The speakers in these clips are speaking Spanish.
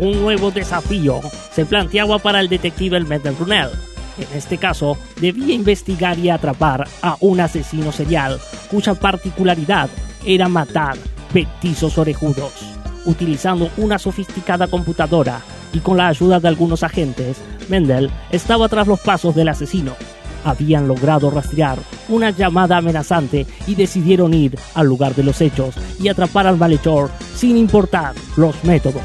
Un nuevo desafío se planteaba para el detective Mendel Brunel. En este caso, debía investigar y atrapar a un asesino serial cuya particularidad era matar petizos orejudos. Utilizando una sofisticada computadora y con la ayuda de algunos agentes, Mendel estaba tras los pasos del asesino. Habían logrado rastrear una llamada amenazante y decidieron ir al lugar de los hechos y atrapar al malhechor sin importar los métodos.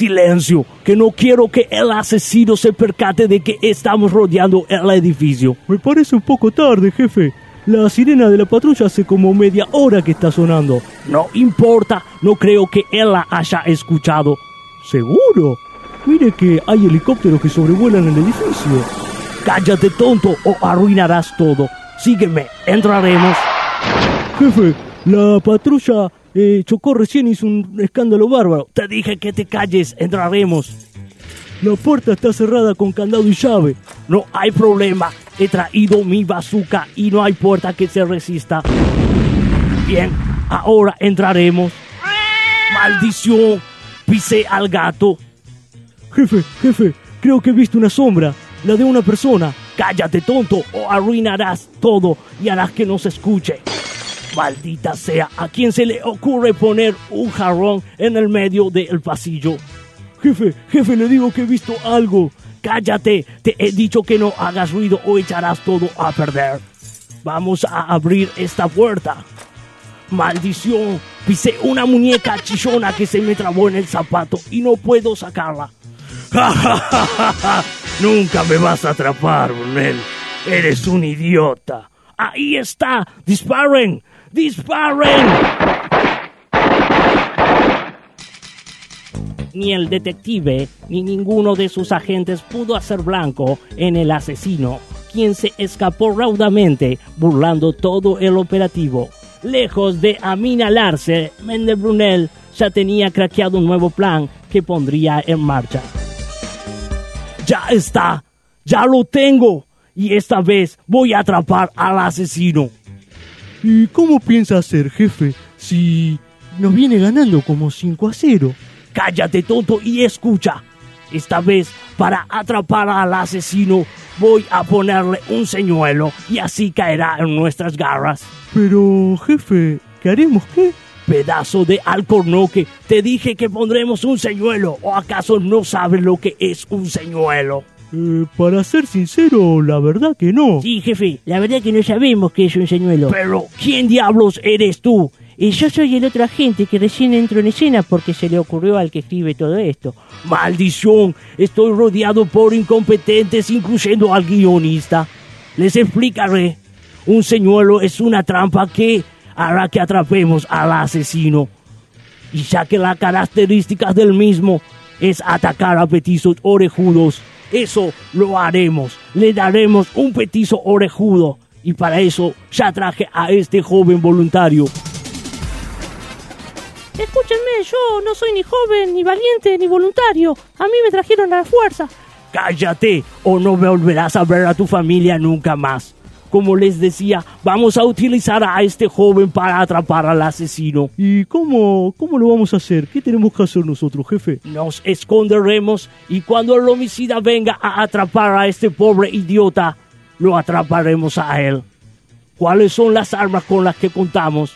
Silencio, que no quiero que el asesino se percate de que estamos rodeando el edificio. Me parece un poco tarde, jefe. La sirena de la patrulla hace como media hora que está sonando. No importa, no creo que él la haya escuchado. ¿Seguro? Mire que hay helicópteros que sobrevuelan el edificio. Cállate tonto o arruinarás todo. Sígueme, entraremos. Jefe, la patrulla eh, chocó recién, hizo un escándalo bárbaro. Te dije que te calles, entraremos. La puerta está cerrada con candado y llave. No hay problema. He traído mi bazooka y no hay puerta que se resista. Bien, ahora entraremos. ¡Maldición! Pisé al gato. Jefe, jefe, creo que he visto una sombra. La de una persona. Cállate, tonto, o arruinarás todo y harás que no se escuche. Maldita sea, ¿a quién se le ocurre poner un jarrón en el medio del pasillo? Jefe, jefe, le digo que he visto algo. Cállate, te he dicho que no hagas ruido o echarás todo a perder. Vamos a abrir esta puerta. Maldición, pisé una muñeca chillona que se me trabó en el zapato y no puedo sacarla. Nunca me vas a atrapar, Brunel. Eres un idiota. Ahí está. Disparen. Disparen. Ni el detective ni ninguno de sus agentes pudo hacer blanco en el asesino, quien se escapó raudamente burlando todo el operativo. Lejos de aminalarse, Mendel Brunel ya tenía craqueado un nuevo plan que pondría en marcha. Ya está, ya lo tengo, y esta vez voy a atrapar al asesino. ¿Y cómo piensa hacer, jefe, si nos viene ganando como 5 a 0? Cállate, tonto, y escucha. Esta vez, para atrapar al asesino, voy a ponerle un señuelo y así caerá en nuestras garras. Pero, jefe, ¿qué haremos qué? Pedazo de alcornoque, te dije que pondremos un señuelo, ¿o acaso no sabes lo que es un señuelo? Eh, para ser sincero, la verdad que no. Sí, jefe, la verdad que no sabemos qué es un señuelo. Pero, ¿quién diablos eres tú? Y yo soy el otro agente que recién entró en escena porque se le ocurrió al que escribe todo esto. Maldición, estoy rodeado por incompetentes, incluyendo al guionista. Les explicaré. Un señuelo es una trampa que hará que atrapemos al asesino. Y ya que las características del mismo es atacar a petizos orejudos, eso lo haremos. Le daremos un petizo orejudo. Y para eso ya traje a este joven voluntario. Escúchenme, yo no soy ni joven, ni valiente, ni voluntario. A mí me trajeron a la fuerza. Cállate o no volverás a ver a tu familia nunca más. Como les decía, vamos a utilizar a este joven para atrapar al asesino. ¿Y cómo, cómo lo vamos a hacer? ¿Qué tenemos que hacer nosotros, jefe? Nos esconderemos y cuando el homicida venga a atrapar a este pobre idiota, lo atraparemos a él. ¿Cuáles son las armas con las que contamos?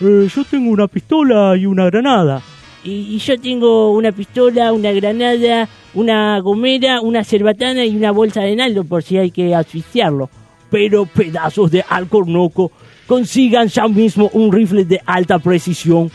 Eh, yo tengo una pistola y una granada. Y, y yo tengo una pistola, una granada, una gomera, una cerbatana y una bolsa de naldo por si hay que asfixiarlo. Pero pedazos de alcornoco, consigan ya mismo un rifle de alta precisión.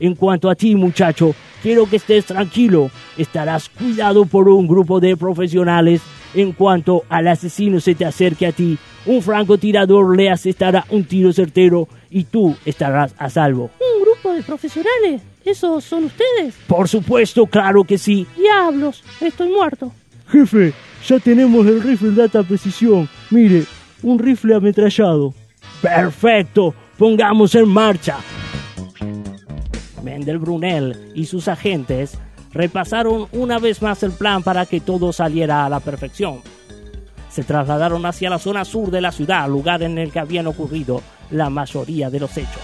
En cuanto a ti, muchacho, quiero que estés tranquilo. Estarás cuidado por un grupo de profesionales. En cuanto al asesino se te acerque a ti, un francotirador le asestará un tiro certero y tú estarás a salvo. ¿Un grupo de profesionales? ¿Esos son ustedes? Por supuesto, claro que sí. Diablos, estoy muerto. Jefe, ya tenemos el rifle de alta precisión. Mire, un rifle ametrallado. Perfecto, pongamos en marcha. Mendel Brunel y sus agentes repasaron una vez más el plan para que todo saliera a la perfección. Se trasladaron hacia la zona sur de la ciudad, lugar en el que habían ocurrido la mayoría de los hechos.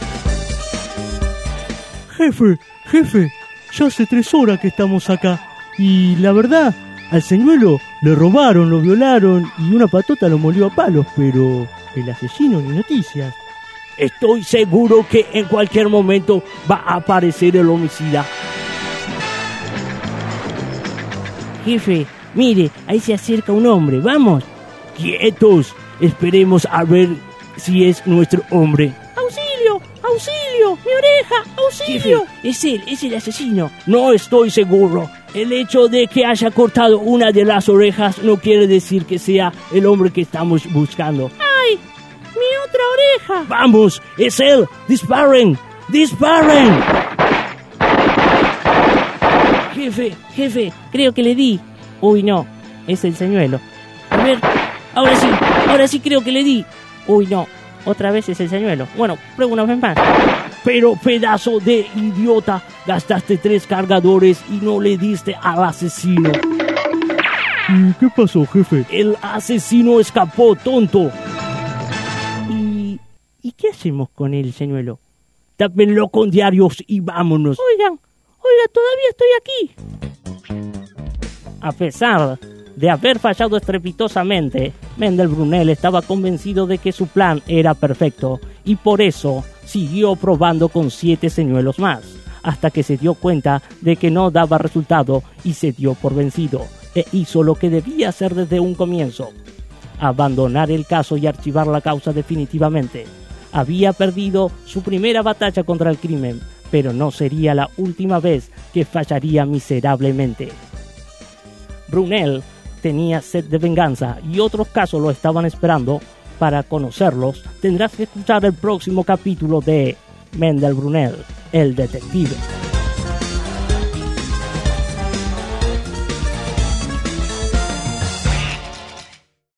Jefe, jefe, ya hace tres horas que estamos acá. Y la verdad, al señuelo le robaron, lo violaron y una patota lo molió a palos, pero el asesino ni noticias. Estoy seguro que en cualquier momento va a aparecer el homicida. Jefe, mire, ahí se acerca un hombre, vamos. Quietos, esperemos a ver si es nuestro hombre. ¡Auxilio! ¡Auxilio! ¡Mi oreja! ¡Auxilio! Jefe, es él, es el asesino. No estoy seguro. El hecho de que haya cortado una de las orejas no quiere decir que sea el hombre que estamos buscando. ¡Ay! ¡Mi otra oreja! ¡Vamos! ¡Es él! ¡Disparen! ¡Disparen! Jefe, jefe, creo que le di. Uy, no, es el señuelo. A ver, ahora sí, ahora sí creo que le di. Uy, no, otra vez es el señuelo. Bueno, pruebo una vez más. Pero pedazo de idiota, gastaste tres cargadores y no le diste al asesino. ¿Y qué pasó, jefe? El asesino escapó, tonto. ¿Y, ¿y qué hacemos con el señuelo? Tápenlo con diarios y vámonos. Oigan, oiga, todavía estoy aquí. A pesar de haber fallado estrepitosamente, Mendel Brunel estaba convencido de que su plan era perfecto y por eso siguió probando con siete señuelos más, hasta que se dio cuenta de que no daba resultado y se dio por vencido, e hizo lo que debía hacer desde un comienzo, abandonar el caso y archivar la causa definitivamente. Había perdido su primera batalla contra el crimen, pero no sería la última vez que fallaría miserablemente. Brunel tenía sed de venganza y otros casos lo estaban esperando. Para conocerlos, tendrás que escuchar el próximo capítulo de Mendel Brunel, el detective.